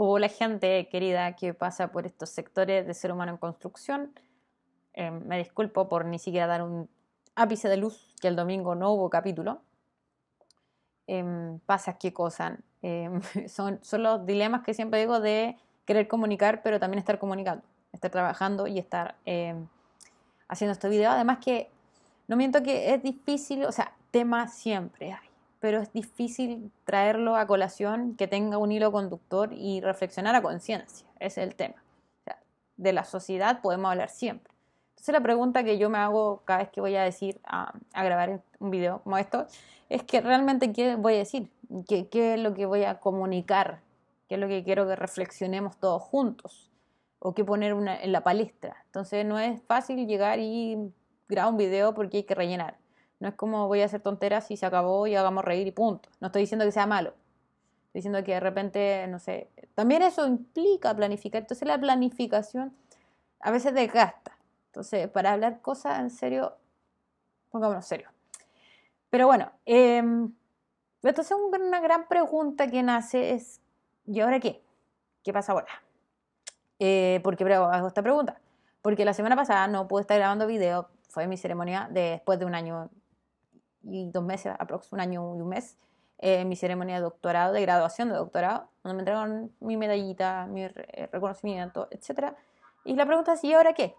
o la gente querida que pasa por estos sectores de ser humano en construcción. Eh, me disculpo por ni siquiera dar un ápice de luz que el domingo no hubo capítulo. Eh, pasa qué cosa. Em, son, los dilemas que siempre digo de querer comunicar, pero también estar comunicando, estar trabajando y estar em, haciendo este video. Además que no miento que es difícil, o sea, tema siempre hay, pero es difícil traerlo a colación que tenga un hilo conductor y reflexionar a conciencia. Ese es el tema. de la sociedad podemos hablar siempre. Entonces la pregunta que yo me hago cada vez que voy a decir, a, grabar un video como esto, es que realmente qué voy a decir, qué, qué es lo que voy a comunicar, qué es lo que quiero que reflexionemos todos juntos o qué poner una, en la palestra. Entonces no es fácil llegar y grabar un video porque hay que rellenar. No es como voy a hacer tonteras y se acabó y hagamos reír y punto. No estoy diciendo que sea malo. Estoy diciendo que de repente, no sé, también eso implica planificar. Entonces la planificación a veces desgasta. Entonces, para hablar cosas en serio, pongámonos serio. Pero bueno, entonces una gran pregunta que nace es, ¿y ahora qué? ¿Qué pasa ahora? Eh, ¿Por qué hago esta pregunta? Porque la semana pasada no pude estar grabando video, fue mi ceremonia después de un año y dos meses, aproximadamente un año y un mes, eh, mi ceremonia de doctorado, de graduación de doctorado, donde me entregaron mi medallita, mi eh, reconocimiento, etc. Y la pregunta es, ¿y ahora qué?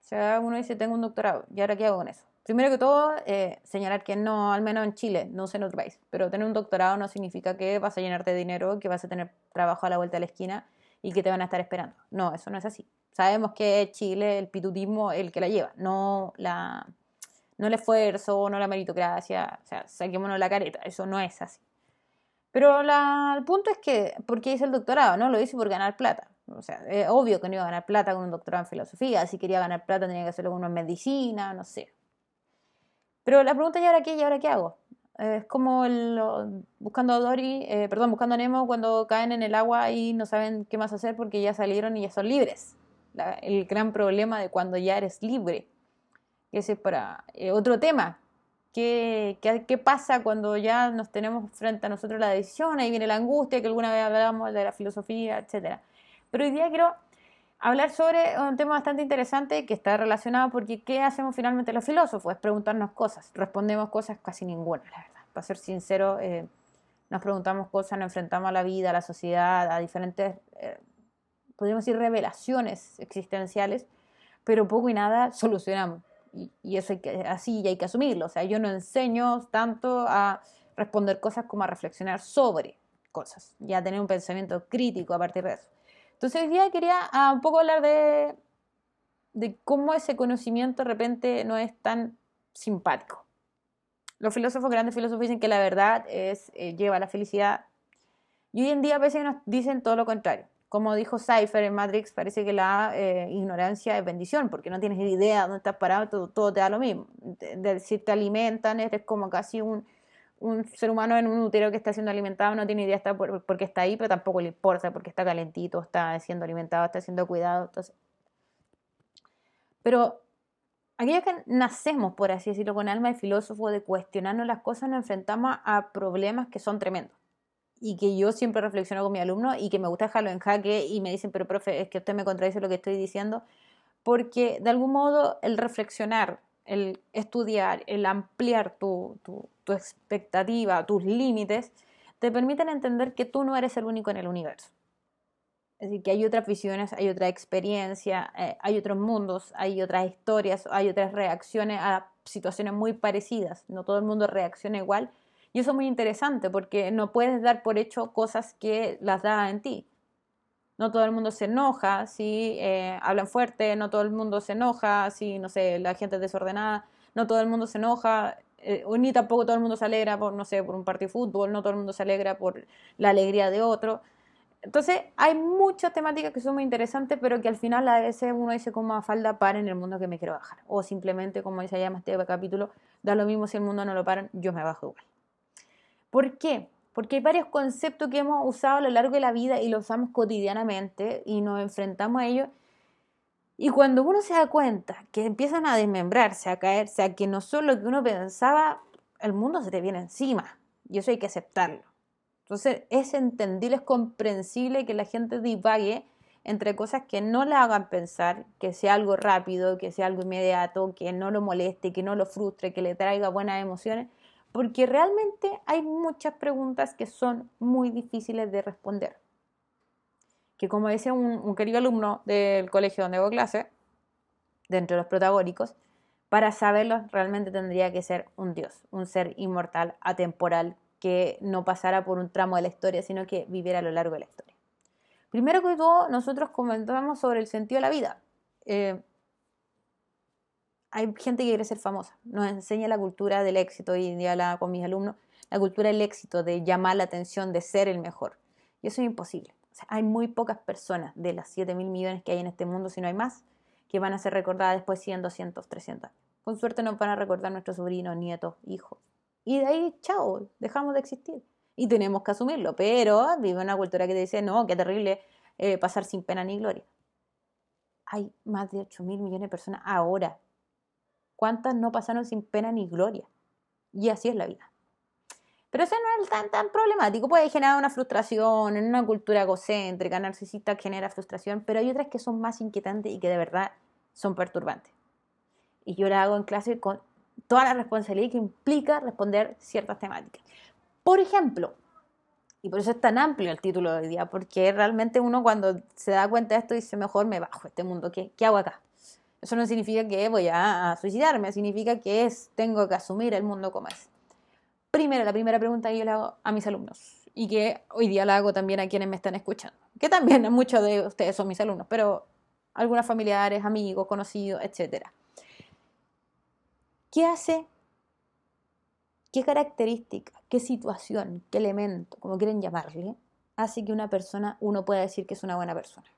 O sea, uno dice, tengo un doctorado, ¿y ahora qué hago con eso? Primero que todo, eh, señalar que no, al menos en Chile, no sé en otro país, pero tener un doctorado no significa que vas a llenarte de dinero, que vas a tener trabajo a la vuelta de la esquina y que te van a estar esperando. No, eso no es así. Sabemos que Chile, el pitutismo, el que la lleva, no la no el esfuerzo, no la meritocracia, o sea, saquémonos la careta, eso no es así. Pero la, el punto es que, ¿por qué hice el doctorado? No, lo hice por ganar plata. O sea, es obvio que no iba a ganar plata con un doctorado en filosofía, si quería ganar plata tenía que hacerlo con una medicina, no sé. Pero la pregunta es, ¿y ahora qué? ¿Y ahora qué hago? Es como el, buscando a Dory, eh, perdón, buscando a Nemo cuando caen en el agua y no saben qué más hacer porque ya salieron y ya son libres. el gran problema de cuando ya eres libre. Ese es para eh, otro tema. ¿Qué, ¿Qué, qué, pasa cuando ya nos tenemos frente a nosotros la decisión? Ahí viene la angustia que alguna vez hablábamos de la filosofía, etc. Pero hoy día quiero hablar sobre un tema bastante interesante que está relacionado porque ¿qué hacemos finalmente los filósofos? Es preguntarnos cosas, respondemos cosas casi ninguna, la verdad. Para ser sincero, eh, nos preguntamos cosas, nos enfrentamos a la vida, a la sociedad, a diferentes, eh, podríamos decir, revelaciones existenciales, pero poco y nada solucionamos. Y, y eso hay que, así y hay que asumirlo. O sea, yo no enseño tanto a responder cosas como a reflexionar sobre cosas y a tener un pensamiento crítico a partir de eso. Entonces hoy día quería ah, un poco hablar de, de cómo ese conocimiento de repente no es tan simpático. Los filósofos, grandes filósofos, dicen que la verdad es, eh, lleva a la felicidad. Y hoy en día a veces nos dicen todo lo contrario. Como dijo Cypher en Matrix, parece que la eh, ignorancia es bendición, porque no tienes idea de dónde estás parado, todo, te da lo mismo. si te alimentan, eres como casi un, un ser humano en un útero que está siendo alimentado no tiene idea está por, porque está ahí, pero tampoco le importa porque está calentito, está siendo alimentado, está siendo cuidado. Entonces. Pero aquellos que nacemos, por así decirlo, con alma de filósofo, de cuestionarnos las cosas, nos enfrentamos a problemas que son tremendos. Y que yo siempre reflexiono con mi alumno y que me gusta dejarlo en jaque y me dicen, pero profe, es que usted me contradice lo que estoy diciendo. Porque de algún modo el reflexionar el estudiar, el ampliar tu, expectativa, tus límites, te permiten entender que tú no eres el único en el universo. Es decir, que hay otras visiones, hay otra experiencia, eh, hay otros mundos, hay otras historias, hay otras reacciones a situaciones muy parecidas. No todo el mundo reacciona igual. Y eso es muy interesante porque no puedes dar por hecho cosas que las da en ti no todo el mundo se enoja si eh, hablan fuerte, no todo el mundo se enoja si, no sé, la gente es desordenada, no todo el mundo se enoja, eh, ni tampoco todo el mundo se alegra por, no sé, por un partido de fútbol, no todo el mundo se alegra por la alegría de otro. Entonces, hay muchas temáticas que son muy interesantes, pero que al final a veces uno dice como a falda para en el mundo que me quiero bajar. O simplemente, como dice llama este capítulo, da lo mismo si el mundo no lo paran, yo me bajo igual. ¿Por qué? porque hay varios conceptos que hemos usado a lo largo de la vida y los usamos cotidianamente y nos enfrentamos a ellos. Y cuando uno se da cuenta que empiezan a desmembrarse, a caerse, a que no son lo que uno pensaba, el mundo se te viene encima. Y eso hay que aceptarlo. Entonces es entendible, es comprensible que la gente divague entre cosas que no la hagan pensar, que sea algo rápido, que sea algo inmediato, que no lo moleste, que no lo frustre, que le traiga buenas emociones, porque realmente hay muchas preguntas que son muy difíciles de responder. Que como decía un, querido alumno del colegio donde hago clase, dentro de los protagónicos, para saberlo realmente tendría que ser un dios, un ser inmortal, atemporal, que no pasara por un tramo de la historia, sino que viviera a lo largo de la historia. Primero que todo, nosotros comentamos sobre el sentido de la vida. Eh, hay gente que quiere ser famosa, nos enseña la cultura del éxito, y día la, con mis alumnos, la cultura del éxito, de llamar la atención, de ser el mejor. Y eso es imposible. hay muy pocas personas de las 7 mil millones que hay en este mundo, si no hay más, que van a ser recordadas después 100, 200, 300 Con suerte nos van a recordar nuestros sobrinos, nietos, hijos. Y de ahí, chao, dejamos de existir. Y tenemos que asumirlo, pero vive una cultura que te dice, no, qué terrible eh, pasar sin pena ni gloria. Hay más de 8 mil millones de personas ahora. ¿Cuántas no pasaron sin pena ni gloria? Y así es la vida. Pero eso no es tan, tan problemático. Puede generar una frustración en una cultura egocéntrica, narcisista, genera frustración, pero hay otras que son más inquietantes y que de verdad son perturbantes. Y yo la hago en clase con toda la responsabilidad que implica responder ciertas temáticas. Por ejemplo, y por eso es tan amplio el título de hoy día, porque realmente uno cuando se da cuenta de esto dice, mejor me bajo este mundo, ¿qué, qué hago acá? Eso no significa que voy a, suicidarme, significa que es, tengo que asumir el mundo como es. Primero, la primera pregunta que yo le hago a mis alumnos, y que hoy día la hago también a quienes me están escuchando, que también muchos de ustedes son mis alumnos, pero algunos familiares, amigos, conocidos, etcétera. ¿Qué hace? ¿Qué característica, qué situación, qué elemento, como quieren llamarle, hace que una persona, uno pueda decir que es una buena persona?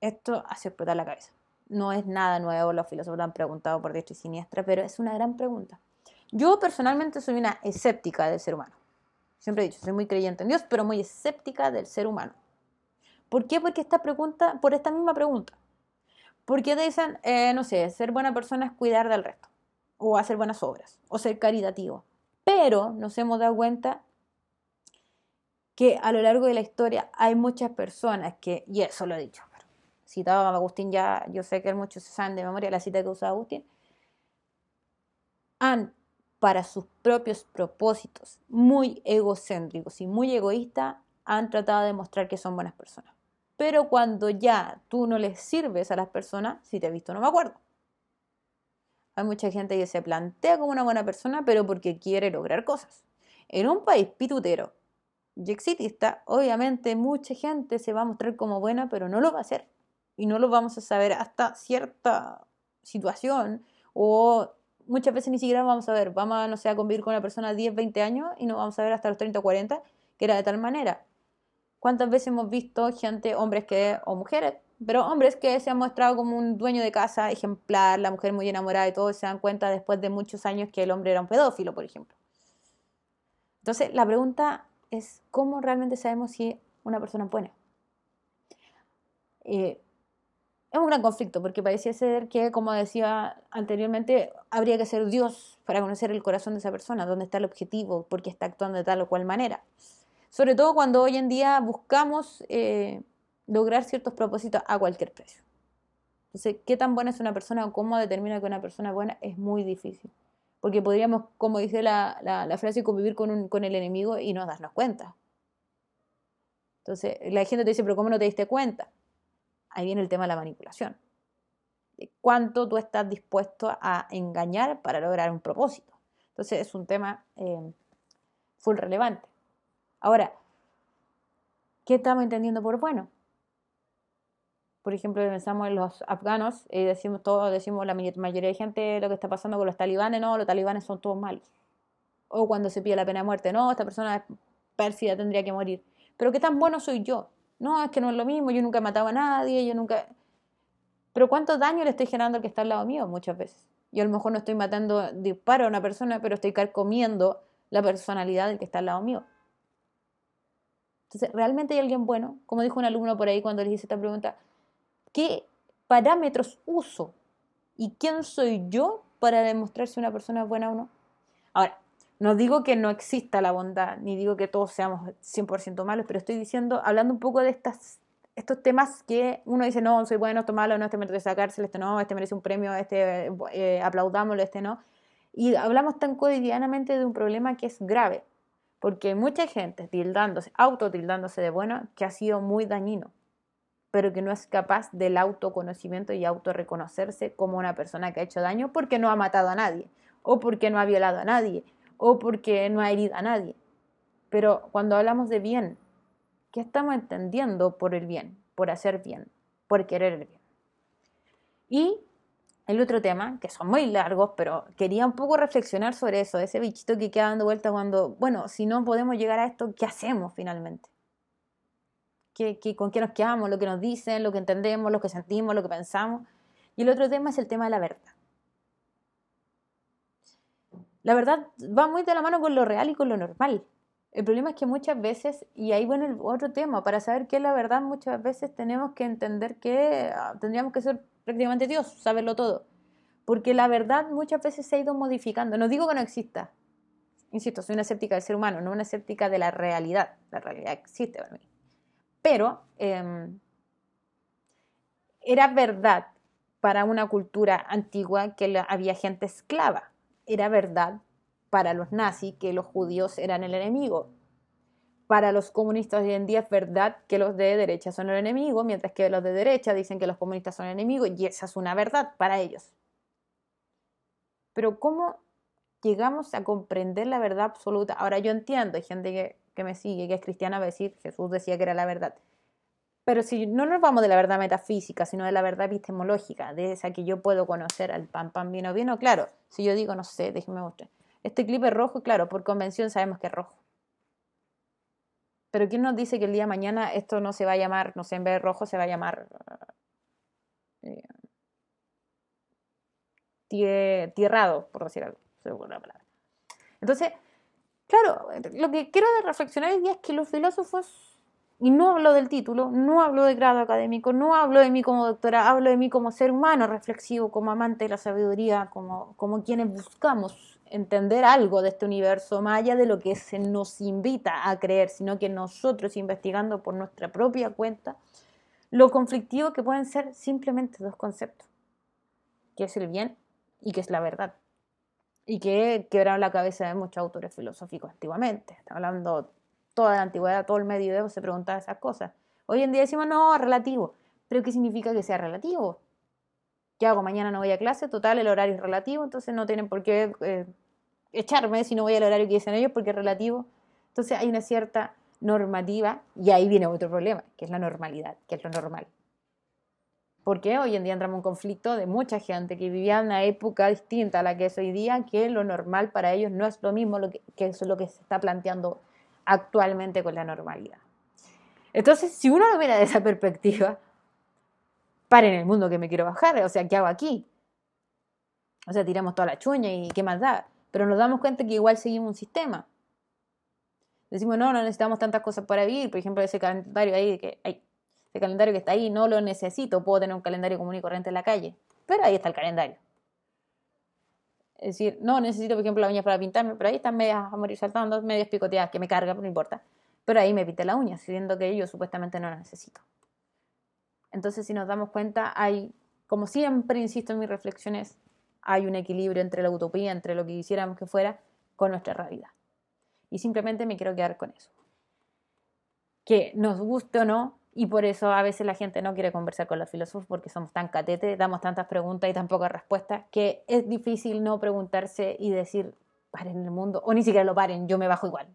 Esto hace explotar la cabeza. No es nada nuevo, los filósofos lo han preguntado por diestra y siniestra, pero es una gran pregunta. Yo personalmente soy una escéptica del ser humano. Siempre he dicho, soy muy creyente en Dios, pero muy escéptica del ser humano. ¿Por qué? Porque esta pregunta, por esta misma pregunta. Porque te dicen, eh, no sé, ser buena persona es cuidar del resto, o hacer buenas obras, o ser caritativo. Pero nos hemos dado cuenta que a lo largo de la historia hay muchas personas que, y eso lo he dicho, citaba a Agustín ya, yo sé que muchos se saben de memoria la cita que usaba Agustín, han, para sus propios propósitos muy egocéntricos y muy egoístas, han tratado de mostrar que son buenas personas. Pero cuando ya tú no les sirves a las personas, si te he visto no me acuerdo. Hay mucha gente que se plantea como una buena persona, pero porque quiere lograr cosas. En un país pitutero y exitista, obviamente mucha gente se va a mostrar como buena, pero no lo va a hacer. Y no lo vamos a saber hasta cierta situación o muchas veces ni siquiera vamos a ver. Vamos a, no sé, a convivir con una persona 10, 20 años y no vamos a ver hasta los 30 o 40 que era de tal manera. ¿Cuántas veces hemos visto gente, hombres que, o mujeres, pero hombres que se han mostrado como un dueño de casa ejemplar, la mujer muy enamorada y todo, se dan cuenta después de muchos años que el hombre era un pedófilo, por ejemplo? Entonces, la pregunta es, ¿cómo realmente sabemos si una persona es buena? Eh, es un gran conflicto, porque parecía ser que, como decía anteriormente, habría que ser Dios para conocer el corazón de esa persona, dónde está el objetivo, por qué está actuando de tal o cual manera sobre todo cuando hoy en día buscamos eh, lograr ciertos propósitos a cualquier precio. Entonces, ¿qué tan buena es una persona o cómo determina que una persona buena? Es muy difícil. Porque podríamos, como dice la, frase, convivir con, con el enemigo y no darnos cuenta. Entonces, la gente te dice, pero ¿cómo no te diste cuenta? Ahí viene el tema de la manipulación. Cuánto tú estás dispuesto a engañar para lograr un propósito. Entonces, es un tema eh, full relevante. Ahora, ¿qué estamos entendiendo por bueno? Por ejemplo, pensamos en los afganos y decimos todos, decimos la mayoría de gente lo que está pasando con los talibanes, no, los talibanes son todos malos. O cuando se pide la pena de muerte, no, esta persona es pérfida, tendría que morir. Pero qué tan bueno soy yo. No, es que no es lo mismo, yo nunca he matado a nadie, yo nunca... Pero ¿cuánto daño le estoy generando al que está al lado mío muchas veces? Yo a lo mejor no estoy matando disparo a una persona, pero estoy carcomiendo la personalidad del que está al lado mío. Entonces, ¿realmente hay alguien bueno? Como dijo un alumno por ahí cuando les hice esta pregunta, ¿qué parámetros uso? ¿Y quién soy yo para demostrar si una persona es buena o no? Ahora, No digo que no exista la bondad, ni digo que todos seamos 100% malos, pero estoy diciendo, hablando un poco de estas, estos temas que uno dice, no, soy bueno, esto malo, no, este merece sacárselo, este no, este merece un premio, este eh, aplaudámoslo, este no. Y hablamos tan cotidianamente de un problema que es grave, porque mucha gente tildándose, autotildándose de bueno, que ha sido muy dañino, pero que no es capaz del autoconocimiento y autorreconocerse como una persona que ha hecho daño porque no ha matado a nadie, o porque no ha violado a nadie, o porque no ha herido a nadie. Pero cuando hablamos de bien, ¿qué estamos entendiendo por el bien? Por hacer bien, por querer el bien. Y el otro tema, que son muy largos, pero quería un poco reflexionar sobre eso, ese bichito que queda dando vuelta cuando, bueno, si no podemos llegar a esto, ¿qué hacemos finalmente? ¿Qué, con qué nos quedamos? Lo que nos dicen, lo que entendemos, lo que sentimos, lo que pensamos. Y el otro tema es el tema de la verdad. La verdad va muy de la mano con lo real y con lo normal. El problema es que muchas veces, y ahí el otro tema, para saber qué es la verdad, muchas veces tenemos que entender que ah, tendríamos que ser prácticamente Dios, saberlo todo. Porque la verdad muchas veces se ha ido modificando. No digo que no exista. Insisto, soy una escéptica del ser humano, no una escéptica de la realidad. La realidad existe para mí. Pero em, era verdad para una cultura antigua que había gente esclava era verdad para los nazis que los judíos eran el enemigo. Para los comunistas hoy en día es verdad que los de derecha son el enemigo, mientras que los de derecha dicen que los comunistas son el enemigo y esa es una verdad para ellos. Pero ¿cómo llegamos a comprender la verdad absoluta? Ahora yo entiendo, hay gente que, que me sigue, que es cristiana, va a decir, Jesús decía que era la verdad. Pero si no nos vamos de la verdad metafísica, sino de la verdad epistemológica, de esa que yo puedo conocer al pan, pan, vino, vino, claro, si yo digo, no sé, déjeme mostrar. Este clip es rojo, claro, por convención sabemos que es rojo. Pero ¿quién nos dice que el día de mañana esto no se va a llamar, no sé, en vez de rojo se va a llamar eh, tierrado, por decir algo, palabra. Entonces, claro, lo que quiero reflexionar hoy día es que los filósofos y no hablo del título, no hablo de grado académico, no hablo de mí como doctora, hablo de mí como ser humano reflexivo, como amante de la sabiduría, como, como quienes buscamos entender algo de este universo, más allá de lo que se nos invita a creer, sino que nosotros investigando por nuestra propia cuenta, lo conflictivo que pueden ser simplemente dos conceptos, que es el bien y que es la verdad, y que quebraron la cabeza de muchos autores filosóficos antiguamente, Estamos hablando toda la antigüedad, todo el medioevo se preguntaba esas cosas. Hoy en día decimos, no, relativo. ¿Pero qué significa que sea relativo? ¿Qué hago? Mañana no voy a clase, total, el horario es relativo, entonces no tienen por qué eh, echarme si no voy al horario que dicen ellos porque es relativo. Entonces hay una cierta normativa y ahí viene otro problema, que es la normalidad, que es lo normal. Porque hoy en día entramos en un conflicto de mucha gente que vivía en una época distinta a la que es hoy día, que lo normal para ellos no es lo mismo que, que es lo que se está planteando actualmente con la normalidad. Entonces, si uno lo mira de esa perspectiva, para en el mundo que me quiero bajar, o sea, ¿qué hago aquí? O sea, tiramos toda la chuña y qué más da. Pero nos damos cuenta que igual seguimos un sistema. Decimos, no, no necesitamos tantas cosas para vivir. Por ejemplo, ese calendario ahí, que, ese calendario que está ahí, no lo necesito. Puedo tener un calendario común y corriente en la calle. Pero ahí está el calendario. Es decir, no necesito, por ejemplo, la uña para pintarme, pero ahí están medias a morir saltando, medias picoteadas, que me carga, no importa. Pero ahí me pinté la uña, siendo que yo supuestamente no la necesito. Entonces, si nos damos cuenta, hay, como siempre insisto en mis reflexiones, hay un equilibrio entre la utopía, entre lo que quisiéramos que fuera, con nuestra realidad. Y simplemente me quiero quedar con eso. Que nos guste o no, y por eso a veces la gente no quiere conversar con los filósofos porque somos tan catetes, damos tantas preguntas y tan pocas respuestas, que es difícil no preguntarse y decir, paren el mundo, o ni siquiera lo paren, yo me bajo igual.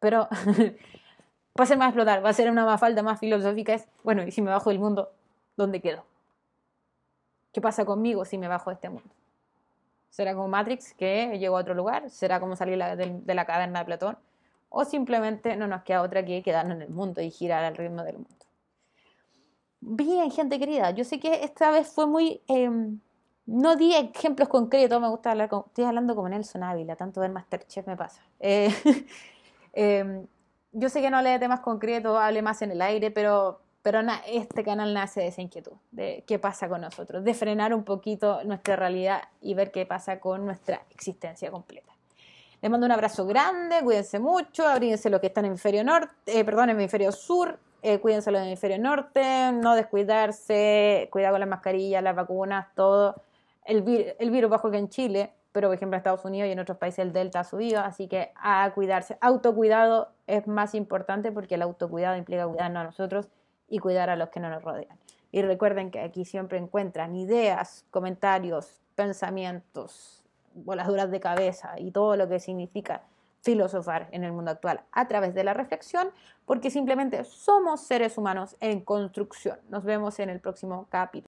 Pero va a ser más explotar, va a ser una más falta más filosófica, es, bueno, y si me bajo del mundo, ¿dónde quedo? ¿Qué pasa conmigo si me bajo de este mundo? ¿Será como Matrix, que llegó a otro lugar? ¿Será como salir de la caverna de Platón? O simplemente no nos queda otra que quedarnos en el mundo y girar al ritmo del mundo. Bien, gente querida, yo sé que esta vez fue muy... Em, no di ejemplos concretos, me gusta hablar con... Estoy hablando como Nelson Ávila, tanto ver Masterchef me pasa. Eh, em, yo sé que no hablé de temas concretos, hablé más en el aire, pero, pero este canal nace de esa inquietud, de qué pasa con nosotros, de frenar un poquito nuestra realidad y ver qué pasa con nuestra existencia completa. Les mando un abrazo grande, cuídense mucho, abríguense los que están en hemisferio norte, eh, perdón, en hemisferio sur, eh, cuídense los del hemisferio norte, no descuidarse, cuidado con las mascarillas, las vacunas, todo. El, el virus bajo que en Chile, pero por ejemplo en Estados Unidos y en otros países el Delta ha subido, así que a cuidarse. Autocuidado es más importante porque el autocuidado implica cuidarnos a nosotros y cuidar a los que no nos rodean. Y recuerden que aquí siempre encuentran ideas, comentarios, pensamientos, voladuras de cabeza y todo lo que significa filosofar en el mundo actual a través de la reflexión, porque simplemente somos seres humanos en construcción. Nos vemos en el próximo capítulo.